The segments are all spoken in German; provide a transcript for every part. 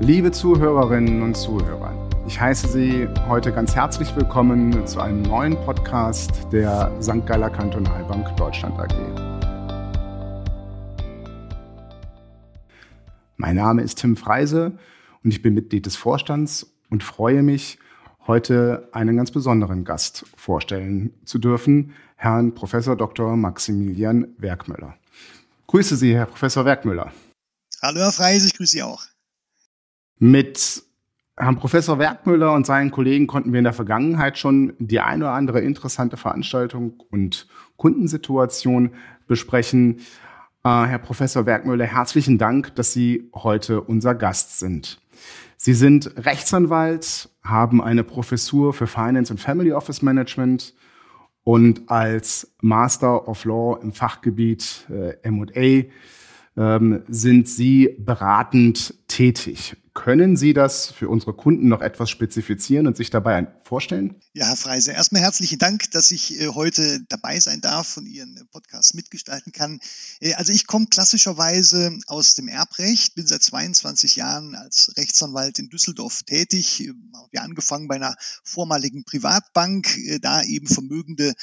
Liebe Zuhörerinnen und Zuhörer, ich heiße Sie heute ganz herzlich willkommen zu einem neuen Podcast der St. Galler Kantonalbank Deutschland AG. Mein Name ist Tim Freise und ich bin Mitglied des Vorstands und freue mich, heute einen ganz besonderen Gast vorstellen zu dürfen, Herrn Professor Dr. Maximilian Werkmüller. Grüße Sie, Herr Professor Werkmüller. Hallo, Herr Freise, ich grüße Sie auch. Mit Herrn Professor Werkmüller und seinen Kollegen konnten wir in der Vergangenheit schon die eine oder andere interessante Veranstaltung und Kundensituation besprechen. Äh, Herr Professor Werkmüller, herzlichen Dank, dass Sie heute unser Gast sind. Sie sind Rechtsanwalt, haben eine Professur für Finance und Family Office Management und als Master of Law im Fachgebiet äh, M&A ähm, sind Sie beratend tätig. Können Sie das für unsere Kunden noch etwas spezifizieren und sich dabei vorstellen? Ja, Herr Freise, erstmal herzlichen Dank, dass ich äh, heute dabei sein darf und Ihren äh, Podcast mitgestalten kann. Äh, also ich komme klassischerweise aus dem Erbrecht, bin seit 22 Jahren als Rechtsanwalt in Düsseldorf tätig, habe angefangen bei einer vormaligen Privatbank, da eben vermögende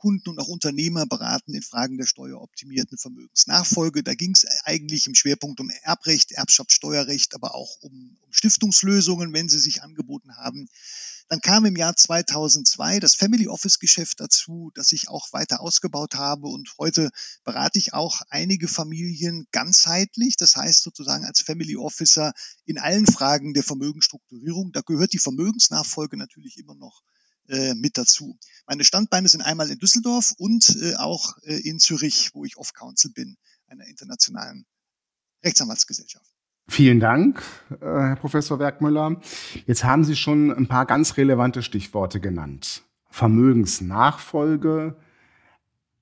Kunden und auch Unternehmer beraten in Fragen der steueroptimierten Vermögensnachfolge. Da ging es eigentlich im Schwerpunkt um Erbrecht, Erbschaftssteuerrecht, aber auch um, um Stiftungslösungen, wenn sie sich angeboten haben. Dann kam im Jahr 2002 das Family Office Geschäft dazu, das ich auch weiter ausgebaut habe und heute berate ich auch einige Familien ganzheitlich, das heißt sozusagen als Family Officer in allen Fragen der Vermögensstrukturierung. Da gehört die Vermögensnachfolge natürlich immer noch äh, mit dazu. Meine Standbeine sind einmal in Düsseldorf und äh, auch äh, in Zürich, wo ich Off-Council bin, einer internationalen Rechtsanwaltsgesellschaft. Vielen Dank, äh, Herr Professor Werkmüller. Jetzt haben Sie schon ein paar ganz relevante Stichworte genannt. Vermögensnachfolge,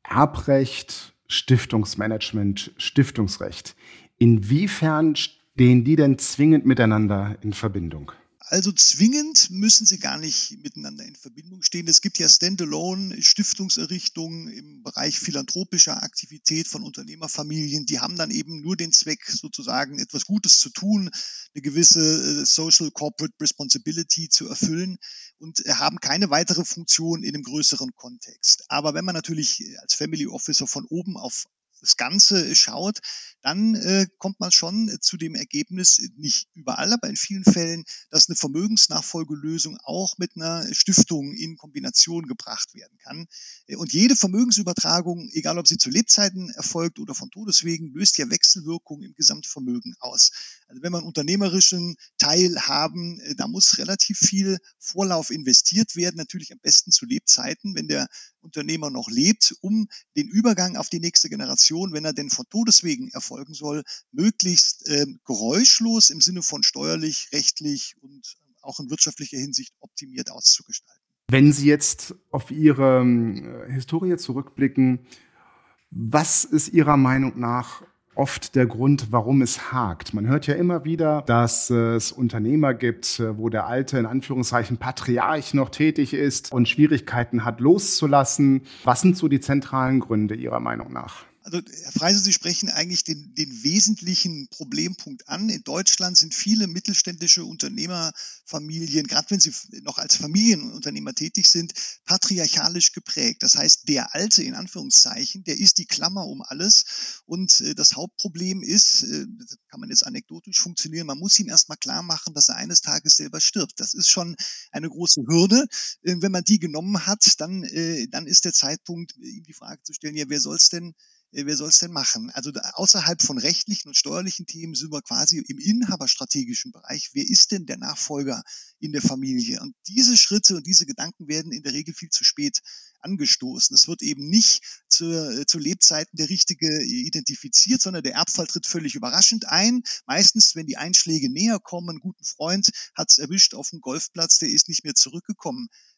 Erbrecht, Stiftungsmanagement, Stiftungsrecht. Inwiefern stehen die denn zwingend miteinander in Verbindung? Also zwingend müssen sie gar nicht miteinander in Verbindung stehen. Es gibt ja Standalone Stiftungserrichtungen im Bereich philanthropischer Aktivität von Unternehmerfamilien. Die haben dann eben nur den Zweck, sozusagen etwas Gutes zu tun, eine gewisse äh, Social Corporate Responsibility zu erfüllen und haben keine weitere Funktion in einem größeren Kontext. Aber wenn man natürlich als Family Officer von oben auf das Ganze schaut, dann äh, kommt man schon äh, zu dem Ergebnis, äh, nicht überall, aber in vielen Fällen, dass eine Vermögensnachfolgelösung auch mit einer Stiftung in Kombination gebracht werden kann. Äh, und jede Vermögensübertragung, egal ob sie zu Lebzeiten erfolgt oder von Todeswegen, löst ja Wechselwirkungen im Gesamtvermögen aus. Also wenn einen unternehmerischen Teil haben, da muss relativ viel Vorlauf investiert werden, natürlich am besten zu Lebzeiten, wenn der Unternehmer noch lebt, um den Übergang auf die nächste Generation, wenn er denn von Todeswegen erfolgen soll, möglichst äh, geräuschlos im Sinne von steuerlich, rechtlich und auch in wirtschaftlicher Hinsicht optimiert auszugestalten. Wenn Sie jetzt auf Ihre äh, Historie zurückblicken, was ist Ihrer Meinung nach oft der Grund, warum es hakt. Man hört ja immer wieder, dass es Unternehmer gibt, äh, wo der alte, in Anführungszeichen, Patriarch noch tätig ist und Schwierigkeiten hat loszulassen. Was sind so die zentralen Gründe Ihrer Meinung nach? Also Herr Freise, Sie sprechen eigentlich den, den wesentlichen Problempunkt an. In Deutschland sind viele mittelständische Unternehmerfamilien, gerade wenn sie noch als Familienunternehmer tätig sind, patriarchalisch geprägt. Das heißt, der Alte in Anführungszeichen, der ist die Klammer um alles. Und äh, das Hauptproblem ist, äh, kann man jetzt anekdotisch funktionieren, man muss ihm erstmal klar machen, dass er eines Tages selber stirbt. Das ist schon eine große Hürde. Äh, wenn man die genommen hat, dann, äh, dann ist der Zeitpunkt, ihm die Frage zu stellen, ja, wer soll es denn wer soll es denn machen? Also außerhalb von rechtlichen und steuerlichen Themen sind wir quasi im inhaberstrategischen Bereich. Wer ist denn der Nachfolger in der Familie? Und diese Schritte und diese Gedanken werden in der Regel viel zu spät angestoßen. Es wird eben nicht zur, äh, zu Lebzeiten der Richtige identifiziert, sondern der Erbfall tritt völlig überraschend ein. Meistens, wenn die Einschläge näher kommen, einen guten Freund hat es erwischt auf dem Golfplatz, der ist nicht mehr zurückgekommen äh, äh,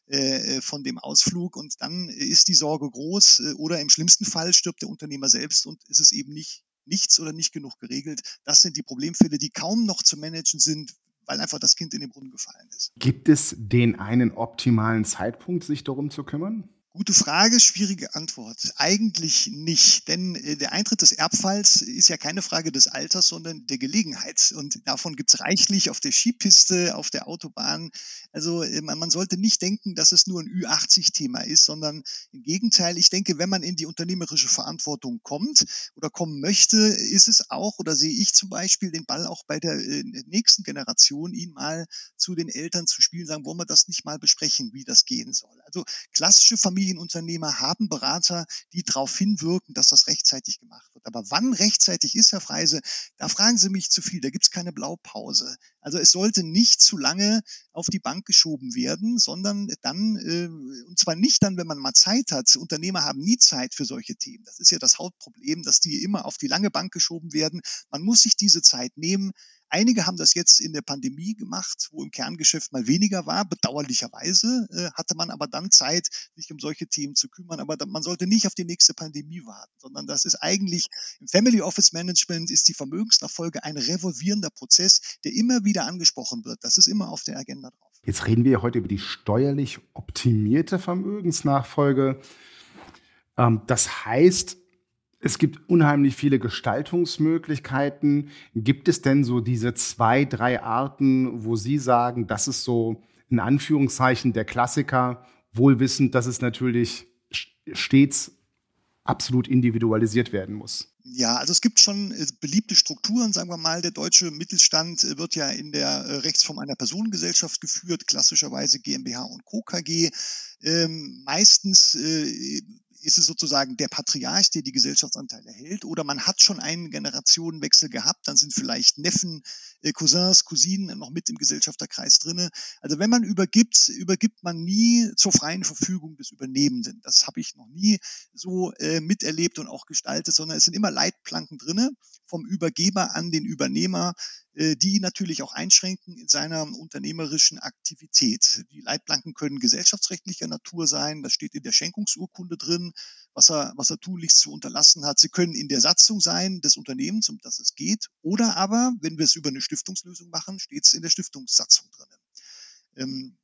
von dem Ausflug und dann ist die Sorge groß oder im schlimmsten Fall stirbt der Unternehmer selbst und es ist eben nicht nichts oder nicht genug geregelt. Das sind die Problemfälle, die kaum noch zu managen sind, weil einfach das Kind in den Brunnen gefallen ist. Gibt es den einen optimalen Zeitpunkt, sich darum zu kümmern? Gute Frage, schwierige Antwort. Eigentlich nicht, denn äh, der Eintritt des Erbfalls ist ja keine Frage des Alters, sondern der Gelegenheit. Und davon gibt's reichlich auf der Skipiste, auf der Autobahn. Also äh, man, sollte nicht denken, dass es nur ein Ü80-Thema ist, sondern im Gegenteil, ich denke, wenn man in die unternehmerische Verantwortung kommt oder kommen möchte, ist es auch, oder sehe ich zum Beispiel den Ball auch bei der äh, nächsten Generation, ihn mal zu den Eltern zu spielen, sagen, wollen wir das nicht mal besprechen, wie das gehen soll. Also klassische Familie Familienunternehmer haben Berater, die darauf hinwirken, dass das rechtzeitig gemacht wird. Aber wann rechtzeitig ist, Herr Freise, da fragen Sie mich zu viel. Da gibt es keine Blaupause. Also es sollte nicht zu lange auf die Bank geschoben werden, sondern dann, äh, und zwar nicht dann, wenn man mal Zeit hat. Unternehmer haben nie Zeit für solche Themen. Das ist ja das Hauptproblem, dass die immer auf die lange Bank geschoben werden. Man muss sich diese Zeit nehmen. Einige haben das jetzt in der Pandemie gemacht, wo im Kerngeschäft mal weniger war. Bedauerlicherweise äh, hatte man aber dann Zeit, sich um solche Themen zu kümmern. Aber man sollte nicht auf die nächste Pandemie warten, sondern das ist eigentlich im Family Office Management ist die Vermögensnachfolge ein revolvierender Prozess, der immer wieder angesprochen wird. Das ist immer auf der Agenda drauf. Jetzt reden wir heute über die steuerlich optimierte Vermögensnachfolge. Ähm, das heißt, es gibt unheimlich viele Gestaltungsmöglichkeiten. Gibt es denn so diese zwei, drei Arten, wo Sie sagen, das ist so in Anführungszeichen der Klassiker, wohlwissend, dass es natürlich stets absolut individualisiert werden muss? Ja, also es gibt schon äh, beliebte Strukturen, sagen wir mal. Der deutsche Mittelstand äh, wird ja in der äh, Rechtsform einer Personengesellschaft geführt, klassischerweise GmbH und Co. KG. Ähm, meistens äh, ist es sozusagen der Patriarch, der die Gesellschaftsanteile hält, oder man hat schon einen Generationenwechsel gehabt, dann sind vielleicht Neffen, äh, Cousins, Cousinen noch mit im Gesellschafterkreis drinne. Also wenn man übergibt, übergibt man nie zur freien Verfügung des Übernehmenden. Das habe ich noch nie so äh, miterlebt und auch gestaltet, sondern es sind immer Leitplanken drinne vom Übergeber an den Übernehmer, äh, die natürlich auch einschränken in seiner unternehmerischen Aktivität. Die Leitplanken können gesellschaftsrechtlicher Natur sein, das steht in der Schenkungsurkunde drin, was er, was er tunlichst zu unterlassen hat. Sie können in der Satzung sein des Unternehmens, um das es geht, oder aber, wenn wir es über eine Stiftungslösung machen, steht es in der Stiftungssatzung drin.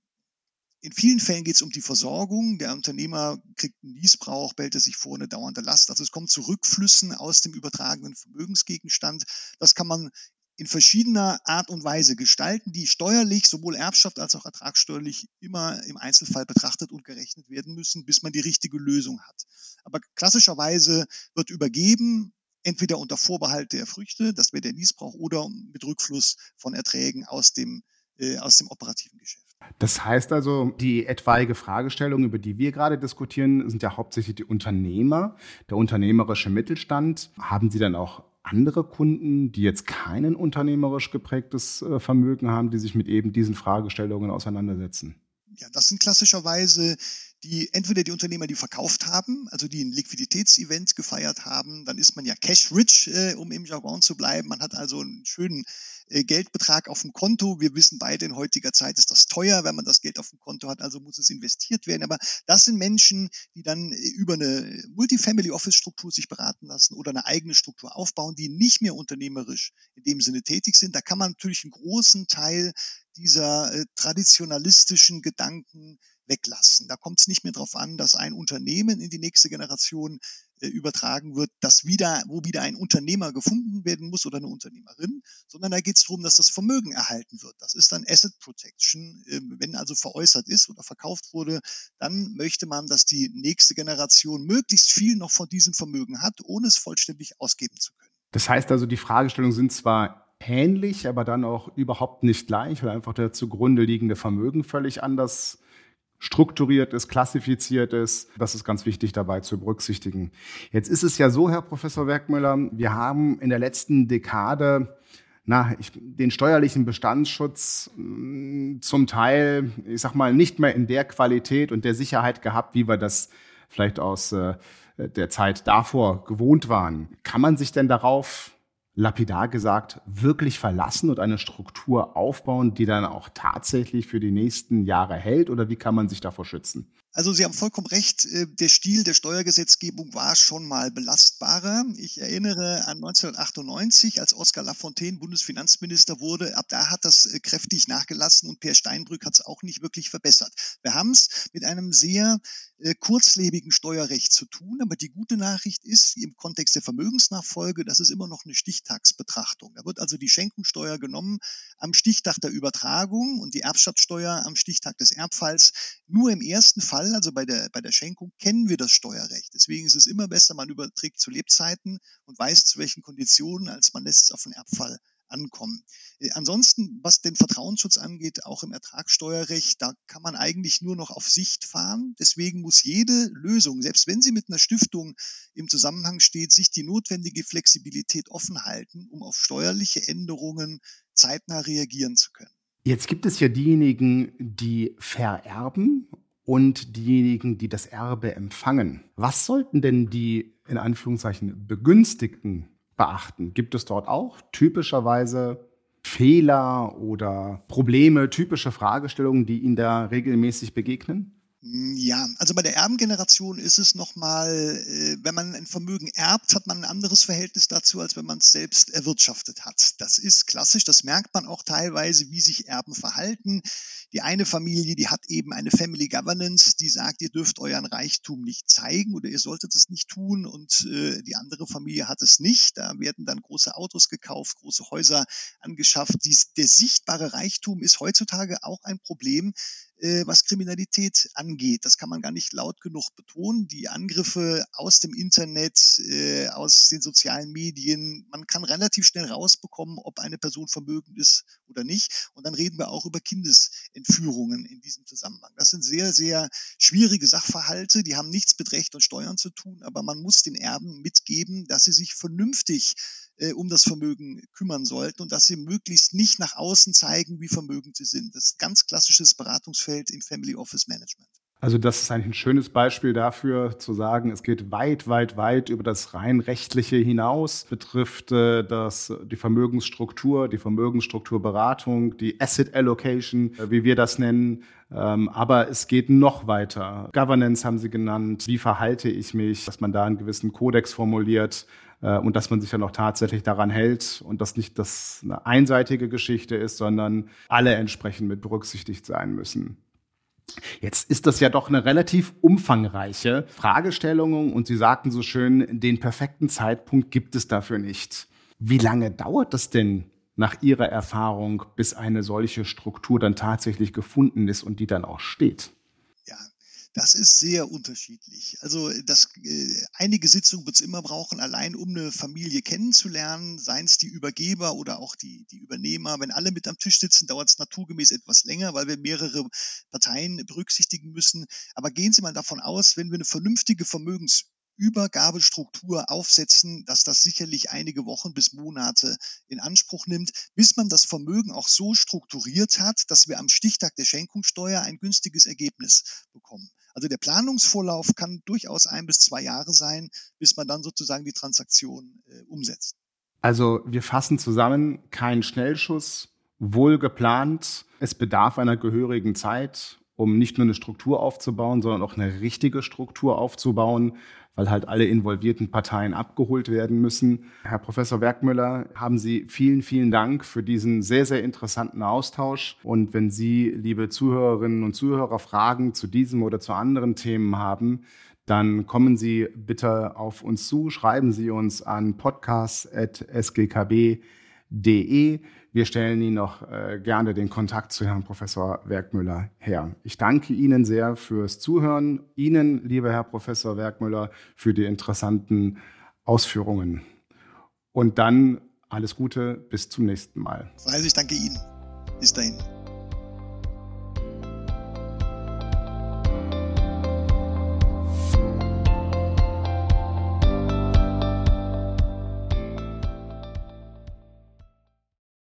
In vielen Fällen geht es um die Versorgung. Der Unternehmer kriegt einen Niesbrauch, bellt er sich vor eine dauernde Last. Also es kommt zu Rückflüssen aus dem übertragenen Vermögensgegenstand. Das kann man in verschiedener Art und Weise gestalten, die steuerlich, sowohl Erbschaft als auch ertragssteuerlich immer im Einzelfall betrachtet und gerechnet werden müssen, bis man die richtige Lösung hat. Aber klassischerweise wird übergeben, entweder unter Vorbehalt der Früchte, das wäre der Niesbrauch, oder mit Rückfluss von Erträgen aus dem, äh, aus dem operativen Geschäft. Das heißt also, die etwaige Fragestellung, über die wir gerade diskutieren, sind ja hauptsächlich die Unternehmer, der unternehmerische Mittelstand. Haben Sie dann auch andere Kunden, die jetzt kein unternehmerisch geprägtes äh, Vermögen haben, die sich mit eben diesen Fragestellungen auseinandersetzen? Ja, das sind klassischerweise die entweder die Unternehmer, die verkauft haben, also die ein Liquiditätsevent gefeiert haben, dann ist man ja cash rich, äh, um im Jargon zu bleiben. Man hat also einen schönen Geldbetrag auf dem Konto. Wir wissen beide, in heutiger Zeit ist das teuer, wenn man das Geld auf dem Konto hat, also muss es investiert werden. Aber das sind Menschen, die dann äh, über eine Multifamily Office Struktur sich beraten lassen oder eine eigene Struktur aufbauen, die nicht mehr unternehmerisch in dem Sinne tätig sind. Da kann man natürlich einen großen Teil dieser äh, traditionalistischen Gedanken weglassen. Da kommt es nicht mehr darauf an, dass ein Unternehmen in die nächste Generation äh, übertragen wird, dass wieder, wo wieder ein Unternehmer gefunden werden muss oder eine Unternehmerin, sondern da geht es darum, dass das Vermögen erhalten wird. Das ist dann Asset Protection. Äh, wenn also veräußert ist oder verkauft wurde, dann möchte man, dass die nächste Generation möglichst viel noch von diesem Vermögen hat, ohne es vollständig ausgeben zu können. Das heißt also, die Fragestellungen sind zwar ähnlich, aber dann auch überhaupt nicht gleich, weil einfach der zugrunde liegende Vermögen völlig anders strukturiert ist, klassifiziert ist. Das ist ganz wichtig dabei zu berücksichtigen. Jetzt ist es ja so, Herr Professor Werkmüller, wir haben in der letzten Dekade na, ich, den steuerlichen Bestandsschutz mh, mm, zum Teil, ich sag mal, nicht mehr in der Qualität und der Sicherheit gehabt, wie wir das vielleicht aus äh, der Zeit davor gewohnt waren. Kann man sich denn darauf lapidar gesagt, wirklich verlassen und eine Struktur aufbauen, die dann auch tatsächlich für die nächsten Jahre hält? Oder wie kann man sich davor schützen? Also Sie haben vollkommen recht, äh, der Stil der Steuergesetzgebung war schon mal belastbarer. Ich erinnere an 1998, als Oskar Lafontaine Bundesfinanzminister wurde. Ab da hat das äh, kräftig nachgelassen und Per Steinbrück hat es auch nicht wirklich verbessert. Wir haben es mit einem sehr äh, kurzlebigen Steuerrecht zu tun, aber die gute Nachricht ist im Kontext der Vermögensnachfolge, das ist immer noch eine Stichtagsbetrachtung. Da wird also die Schenkungssteuer genommen am Stichtag der Übertragung und die Erbschaftssteuer am Stichtag des Erbfalls. Nur im ersten Fall Fall, also bei der, bei der Schenkung, kennen wir das Steuerrecht. Deswegen ist es immer besser, man überträgt zu Lebzeiten und weiß zu welchen Konditionen, als man lässt es auf den Erbfall ankommen. Äh, ansonsten, was den Vertrauensschutz angeht, auch im Ertragssteuerrecht, da kann man eigentlich nur noch auf Sicht fahren. Deswegen muss jede Lösung, selbst wenn sie mit einer Stiftung im Zusammenhang steht, sich die notwendige Flexibilität offen halten, um auf steuerliche Änderungen zeitnah reagieren zu können. Jetzt gibt es ja diejenigen, die vererben und diejenigen, die das Erbe empfangen. Was sollten denn die in Anführungszeichen Begünstigten beachten? Gibt es dort auch typischerweise Fehler oder Probleme, typische Fragestellungen, die Ihnen da regelmäßig begegnen? Hm, ja, also bei der Erbengeneration ist es nochmal, äh, wenn man ein Vermögen erbt, hat man ein anderes Verhältnis dazu, als wenn man es selbst erwirtschaftet hat. Das ist klassisch, das merkt man auch teilweise, wie sich Erben verhalten. Die eine Familie, die hat eben eine Family Governance, die sagt, ihr dürft euren Reichtum nicht zeigen oder ihr solltet es nicht tun und äh, die andere Familie hat es nicht. Da werden dann große Autos gekauft, große Häuser angeschafft. Dies, der sichtbare Reichtum ist heutzutage auch ein Problem, was Kriminalität angeht. Das kann man gar nicht laut genug betonen. Die Angriffe aus dem Internet, äh, aus den sozialen Medien, man kann relativ schnell rausbekommen, ob eine Person vermögend ist oder nicht. Und dann reden wir auch über Kindesentführungen in diesem Zusammenhang. Das sind sehr, sehr schwierige Sachverhalte. Die haben nichts mit Recht und Steuern zu tun, aber man muss den Erben mitgeben, dass sie sich vernünftig äh, um das Vermögen kümmern sollten und dass sie möglichst nicht nach außen zeigen, wie vermögend sie sind. Das ist ein ganz klassisches Beratungsfeld im Family Office Management. Also das ist eigentlich ein schönes Beispiel dafür, zu sagen, es geht weit, weit, weit über das rein rechtliche hinaus, betrifft äh, das, die Vermögensstruktur, die Vermögensstrukturberatung, die Asset Allocation, äh, wie wir das nennen. Ähm, aber es geht noch weiter. Governance haben Sie genannt. Wie verhalte ich mich? Dass man da einen gewissen Kodex formuliert äh, und dass man sich dann auch tatsächlich daran hält und dass nicht das eine einseitige Geschichte ist, sondern alle entsprechend mit berücksichtigt sein müssen. Jetzt ist das ja doch eine relativ umfangreiche Fragestellung und Sie sagten so schön, den perfekten Zeitpunkt gibt es dafür nicht. Wie lange dauert das denn nach Ihrer Erfahrung, bis eine solche Struktur dann tatsächlich gefunden ist und die dann auch steht? Das ist sehr unterschiedlich. Also das, äh, einige Sitzungen wird es immer brauchen, allein um eine Familie kennenzulernen, seien es die Übergeber oder auch die, die Übernehmer. Wenn alle mit am Tisch sitzen, dauert es naturgemäß etwas länger, weil wir mehrere Parteien berücksichtigen müssen. Aber gehen Sie mal davon aus, wenn wir eine vernünftige Vermögens Übergabestruktur aufsetzen, dass das sicherlich einige Wochen bis Monate in Anspruch nimmt, bis man das Vermögen auch so strukturiert hat, dass wir am Stichtag der Schenkungssteuer ein günstiges Ergebnis bekommen. Also der Planungsvorlauf kann durchaus ein bis zwei Jahre sein, bis man dann sozusagen die Transaktion äh, umsetzt. Also wir fassen zusammen, kein Schnellschuss, wohl geplant. Es bedarf einer gehörigen Zeit, um nicht nur eine Struktur aufzubauen, sondern auch eine richtige Struktur aufzubauen, weil halt alle involvierten Parteien abgeholt werden müssen. Herr Professor Werkmüller, haben Sie vielen, vielen Dank für diesen sehr, sehr interessanten Austausch. Und wenn Sie, liebe Zuhörerinnen und Zuhörer, Fragen zu diesem oder zu anderen Themen haben, dann kommen Sie bitte auf uns zu, schreiben Sie uns an podcast.sgkb.de. Wir stellen Ihnen noch äh, gerne den Kontakt zu Herrn Professor Werkmüller her. Ich danke Ihnen sehr fürs Zuhören. Ihnen, lieber Herr Professor Werkmüller, für die interessanten Ausführungen. Und dann alles Gute, bis zum nächsten Mal. Also ich danke Ihnen. Bis dahin.